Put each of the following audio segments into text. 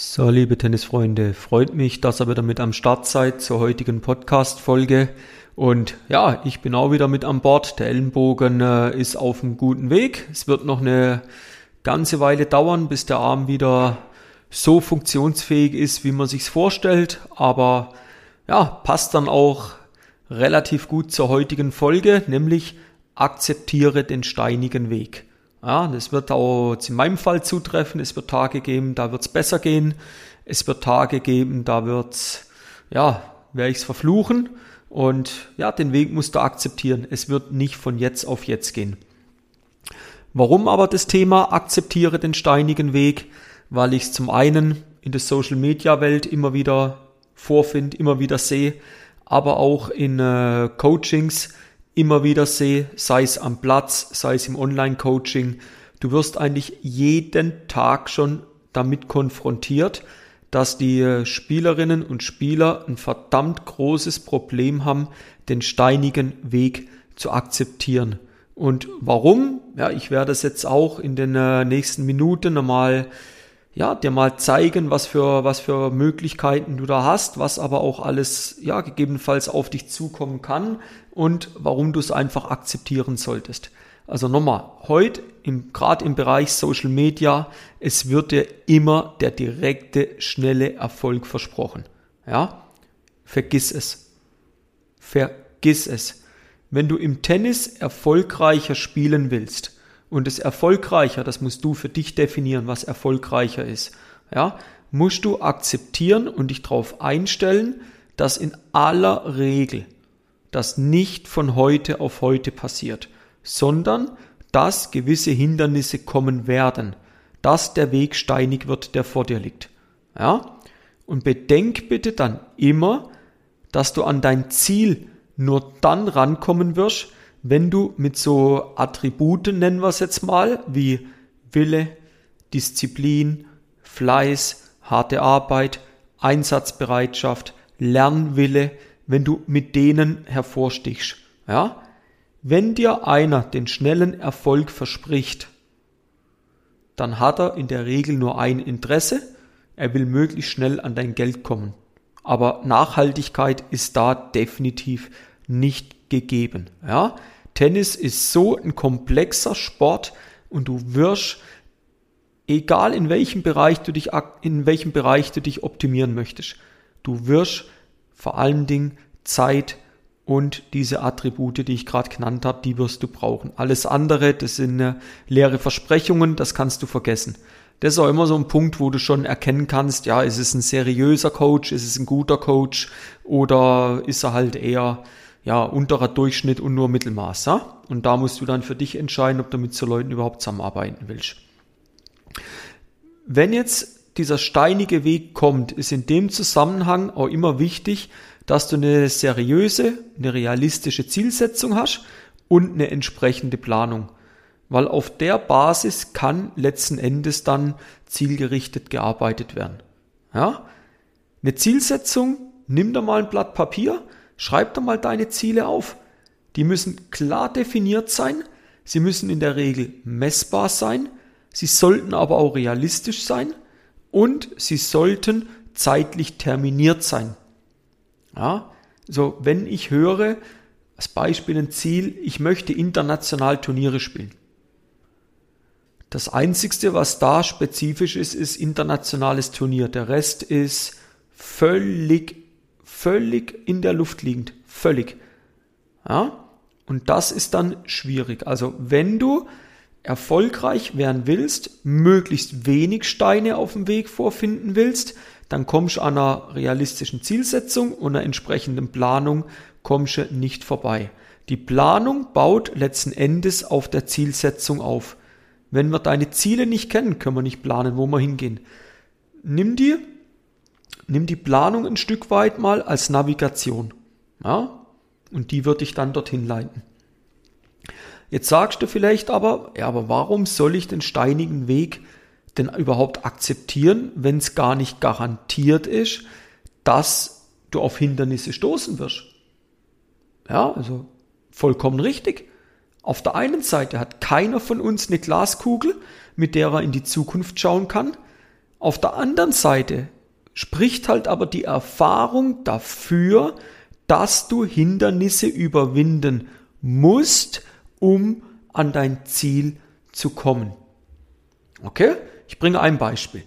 So, liebe Tennisfreunde, freut mich, dass ihr wieder mit am Start seid zur heutigen Podcast-Folge. Und ja, ich bin auch wieder mit an Bord. Der Ellenbogen äh, ist auf einem guten Weg. Es wird noch eine ganze Weile dauern, bis der Arm wieder so funktionsfähig ist, wie man sich's vorstellt. Aber ja, passt dann auch relativ gut zur heutigen Folge, nämlich akzeptiere den steinigen Weg. Ja, das wird auch in meinem Fall zutreffen. Es wird Tage geben, da wird es besser gehen. Es wird Tage geben, da wird ja, werde ich es verfluchen. Und ja, den Weg musst du akzeptieren. Es wird nicht von jetzt auf jetzt gehen. Warum aber das Thema akzeptiere den steinigen Weg? Weil ich es zum einen in der Social Media Welt immer wieder vorfinde, immer wieder sehe, aber auch in äh, Coachings, immer wieder sehe, sei es am Platz, sei es im Online-Coaching. Du wirst eigentlich jeden Tag schon damit konfrontiert, dass die Spielerinnen und Spieler ein verdammt großes Problem haben, den steinigen Weg zu akzeptieren. Und warum? Ja, ich werde es jetzt auch in den äh, nächsten Minuten nochmal ja, dir mal zeigen, was für, was für Möglichkeiten du da hast, was aber auch alles, ja, gegebenenfalls auf dich zukommen kann und warum du es einfach akzeptieren solltest. Also nochmal, heute, im, gerade im Bereich Social Media, es wird dir immer der direkte, schnelle Erfolg versprochen. Ja? Vergiss es. Vergiss es. Wenn du im Tennis erfolgreicher spielen willst, und das Erfolgreicher, das musst du für dich definieren, was erfolgreicher ist. Ja, musst du akzeptieren und dich darauf einstellen, dass in aller Regel das nicht von heute auf heute passiert, sondern dass gewisse Hindernisse kommen werden, dass der Weg steinig wird, der vor dir liegt. Ja? Und bedenk bitte dann immer, dass du an dein Ziel nur dann rankommen wirst, wenn du mit so Attributen, nennen wir es jetzt mal, wie Wille, Disziplin, Fleiß, harte Arbeit, Einsatzbereitschaft, Lernwille, wenn du mit denen hervorstichst, ja? Wenn dir einer den schnellen Erfolg verspricht, dann hat er in der Regel nur ein Interesse, er will möglichst schnell an dein Geld kommen. Aber Nachhaltigkeit ist da definitiv nicht gegeben. Ja? Tennis ist so ein komplexer Sport und du wirst, egal in welchem Bereich du dich, in welchem Bereich du dich optimieren möchtest, du wirst vor allen Dingen Zeit und diese Attribute, die ich gerade genannt habe, die wirst du brauchen. Alles andere, das sind äh, leere Versprechungen, das kannst du vergessen. Das ist auch immer so ein Punkt, wo du schon erkennen kannst, ja, ist es ein seriöser Coach, ist es ein guter Coach oder ist er halt eher ja, unterer Durchschnitt und nur Mittelmaß. Ja? Und da musst du dann für dich entscheiden, ob du mit so Leuten überhaupt zusammenarbeiten willst. Wenn jetzt dieser steinige Weg kommt, ist in dem Zusammenhang auch immer wichtig, dass du eine seriöse, eine realistische Zielsetzung hast und eine entsprechende Planung. Weil auf der Basis kann letzten Endes dann zielgerichtet gearbeitet werden. Ja? Eine Zielsetzung, nimm da mal ein Blatt Papier, Schreib doch mal deine Ziele auf. Die müssen klar definiert sein, sie müssen in der Regel messbar sein, sie sollten aber auch realistisch sein und sie sollten zeitlich terminiert sein. Ja, so wenn ich höre, als Beispiel ein Ziel, ich möchte international Turniere spielen. Das einzigste, was da spezifisch ist, ist internationales Turnier. Der Rest ist völlig völlig in der Luft liegend. Völlig. Ja? Und das ist dann schwierig. Also wenn du erfolgreich werden willst, möglichst wenig Steine auf dem Weg vorfinden willst, dann kommst du an einer realistischen Zielsetzung und einer entsprechenden Planung kommst du nicht vorbei. Die Planung baut letzten Endes auf der Zielsetzung auf. Wenn wir deine Ziele nicht kennen, können wir nicht planen, wo wir hingehen. Nimm dir nimm die Planung ein Stück weit mal als Navigation. Ja? Und die wird dich dann dorthin leiten. Jetzt sagst du vielleicht aber, ja, aber warum soll ich den steinigen Weg denn überhaupt akzeptieren, wenn es gar nicht garantiert ist, dass du auf Hindernisse stoßen wirst? Ja, also vollkommen richtig. Auf der einen Seite hat keiner von uns eine Glaskugel, mit der er in die Zukunft schauen kann. Auf der anderen Seite spricht halt aber die Erfahrung dafür, dass du Hindernisse überwinden musst, um an dein Ziel zu kommen. Okay? Ich bringe ein Beispiel.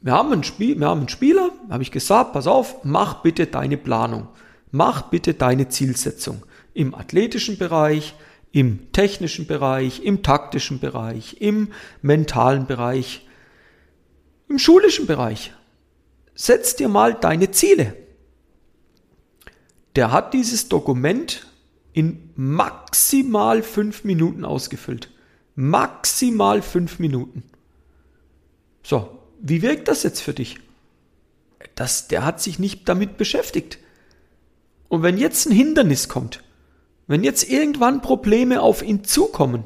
Wir haben einen, Spiel, wir haben einen Spieler, habe ich gesagt, pass auf, mach bitte deine Planung. Mach bitte deine Zielsetzung. Im athletischen Bereich, im technischen Bereich, im taktischen Bereich, im mentalen Bereich, im schulischen Bereich. Setz dir mal deine Ziele. Der hat dieses Dokument in maximal fünf Minuten ausgefüllt. Maximal fünf Minuten. So, wie wirkt das jetzt für dich? Das, der hat sich nicht damit beschäftigt. Und wenn jetzt ein Hindernis kommt, wenn jetzt irgendwann Probleme auf ihn zukommen,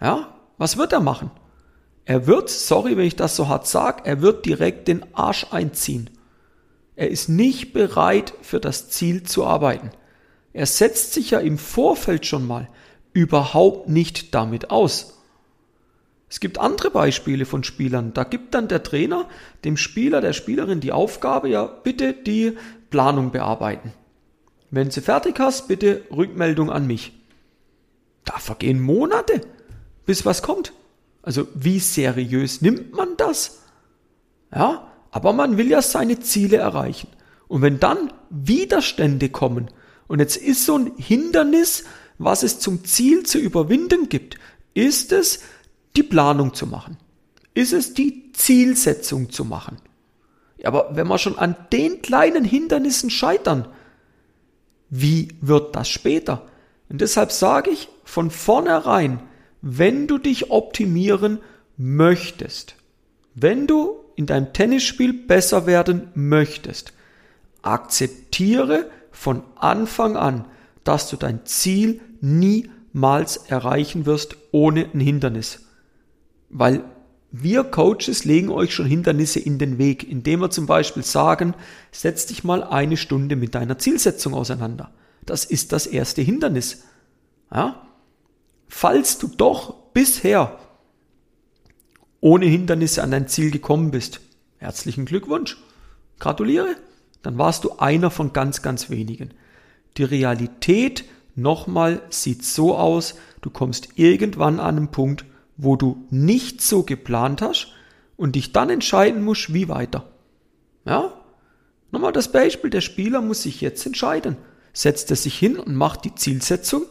ja, was wird er machen? Er wird, sorry, wenn ich das so hart sage, er wird direkt den Arsch einziehen. Er ist nicht bereit, für das Ziel zu arbeiten. Er setzt sich ja im Vorfeld schon mal überhaupt nicht damit aus. Es gibt andere Beispiele von Spielern. Da gibt dann der Trainer dem Spieler, der Spielerin die Aufgabe, ja, bitte die Planung bearbeiten. Wenn sie fertig hast, bitte Rückmeldung an mich. Da vergehen Monate, bis was kommt. Also wie seriös nimmt man das? Ja, aber man will ja seine Ziele erreichen. Und wenn dann Widerstände kommen, und jetzt ist so ein Hindernis, was es zum Ziel zu überwinden gibt, ist es, die Planung zu machen? Ist es die Zielsetzung zu machen? Aber wenn wir schon an den kleinen Hindernissen scheitern, wie wird das später? Und deshalb sage ich von vornherein, wenn du dich optimieren möchtest, wenn du in deinem Tennisspiel besser werden möchtest, akzeptiere von Anfang an, dass du dein Ziel niemals erreichen wirst ohne ein Hindernis. Weil wir Coaches legen euch schon Hindernisse in den Weg, indem wir zum Beispiel sagen, setz dich mal eine Stunde mit deiner Zielsetzung auseinander. Das ist das erste Hindernis. Ja? Falls du doch bisher ohne Hindernisse an dein Ziel gekommen bist, herzlichen Glückwunsch. Gratuliere. Dann warst du einer von ganz, ganz wenigen. Die Realität nochmal sieht so aus, du kommst irgendwann an einen Punkt, wo du nicht so geplant hast und dich dann entscheiden musst, wie weiter. Ja? Nochmal das Beispiel, der Spieler muss sich jetzt entscheiden. Setzt er sich hin und macht die Zielsetzung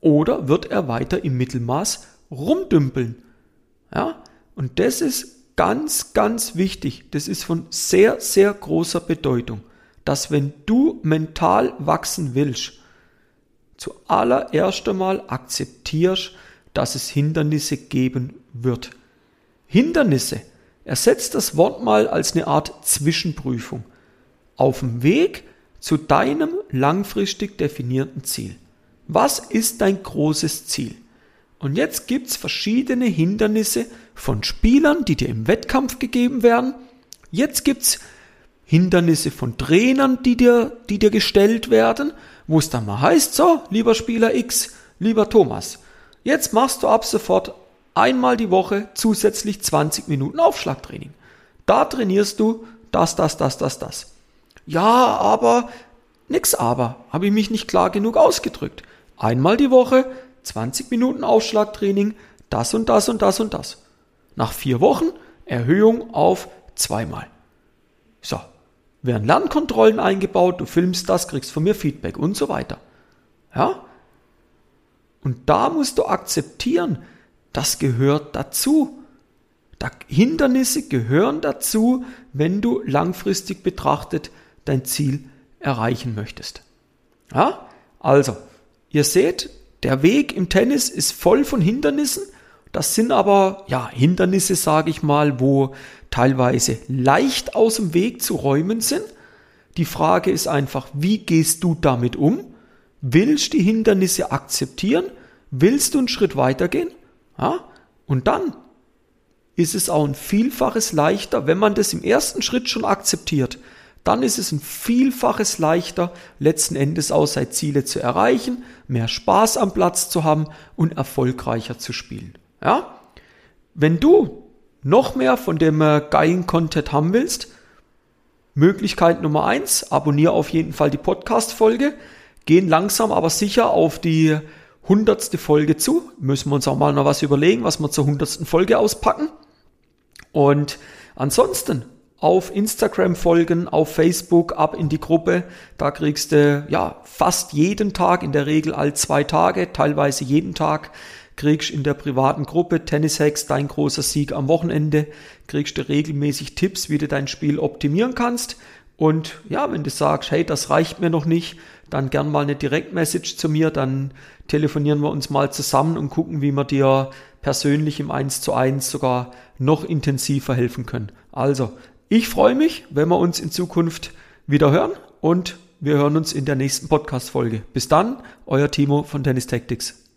oder wird er weiter im Mittelmaß rumdümpeln? Ja? Und das ist ganz, ganz wichtig. Das ist von sehr, sehr großer Bedeutung, dass wenn du mental wachsen willst, zuallererst einmal akzeptierst, dass es Hindernisse geben wird. Hindernisse. Ersetzt das Wort mal als eine Art Zwischenprüfung. Auf dem Weg zu deinem langfristig definierten Ziel. Was ist dein großes Ziel? Und jetzt gibt's verschiedene Hindernisse von Spielern, die dir im Wettkampf gegeben werden. Jetzt gibt's Hindernisse von Trainern, die dir, die dir gestellt werden, wo es dann mal heißt, so, lieber Spieler X, lieber Thomas, Jetzt machst du ab sofort einmal die Woche zusätzlich 20 Minuten Aufschlagtraining. Da trainierst du das, das, das, das, das. Ja, aber nix aber, habe ich mich nicht klar genug ausgedrückt. Einmal die Woche 20 Minuten Aufschlagtraining, das und das und das und das. Nach vier Wochen Erhöhung auf zweimal. So, werden Lernkontrollen eingebaut, du filmst das, kriegst von mir Feedback und so weiter. Ja, und da musst du akzeptieren, das gehört dazu. Da Hindernisse gehören dazu, wenn du langfristig betrachtet dein Ziel erreichen möchtest. Ja? Also, ihr seht, der Weg im Tennis ist voll von Hindernissen. Das sind aber, ja, Hindernisse, sage ich mal, wo teilweise leicht aus dem Weg zu räumen sind. Die Frage ist einfach, wie gehst du damit um? Willst die Hindernisse akzeptieren? Willst du einen Schritt weitergehen? Ja? Und dann ist es auch ein Vielfaches leichter, wenn man das im ersten Schritt schon akzeptiert, dann ist es ein Vielfaches leichter, letzten Endes auch seine Ziele zu erreichen, mehr Spaß am Platz zu haben und erfolgreicher zu spielen. Ja? Wenn du noch mehr von dem äh, geilen Content haben willst, Möglichkeit Nummer eins, abonniere auf jeden Fall die Podcast-Folge, gehen langsam aber sicher auf die hundertste Folge zu. Müssen wir uns auch mal noch was überlegen, was wir zur hundertsten Folge auspacken. Und ansonsten auf Instagram folgen, auf Facebook, ab in die Gruppe. Da kriegst du ja fast jeden Tag, in der Regel all zwei Tage, teilweise jeden Tag, kriegst in der privaten Gruppe Tennis Hacks dein großer Sieg am Wochenende, kriegst du regelmäßig Tipps, wie du dein Spiel optimieren kannst. Und ja, wenn du sagst, hey, das reicht mir noch nicht, dann gern mal eine Direktmessage zu mir, dann telefonieren wir uns mal zusammen und gucken, wie wir dir persönlich im 1 zu 1 sogar noch intensiver helfen können. Also, ich freue mich, wenn wir uns in Zukunft wieder hören und wir hören uns in der nächsten Podcast-Folge. Bis dann, euer Timo von Tennis Tactics.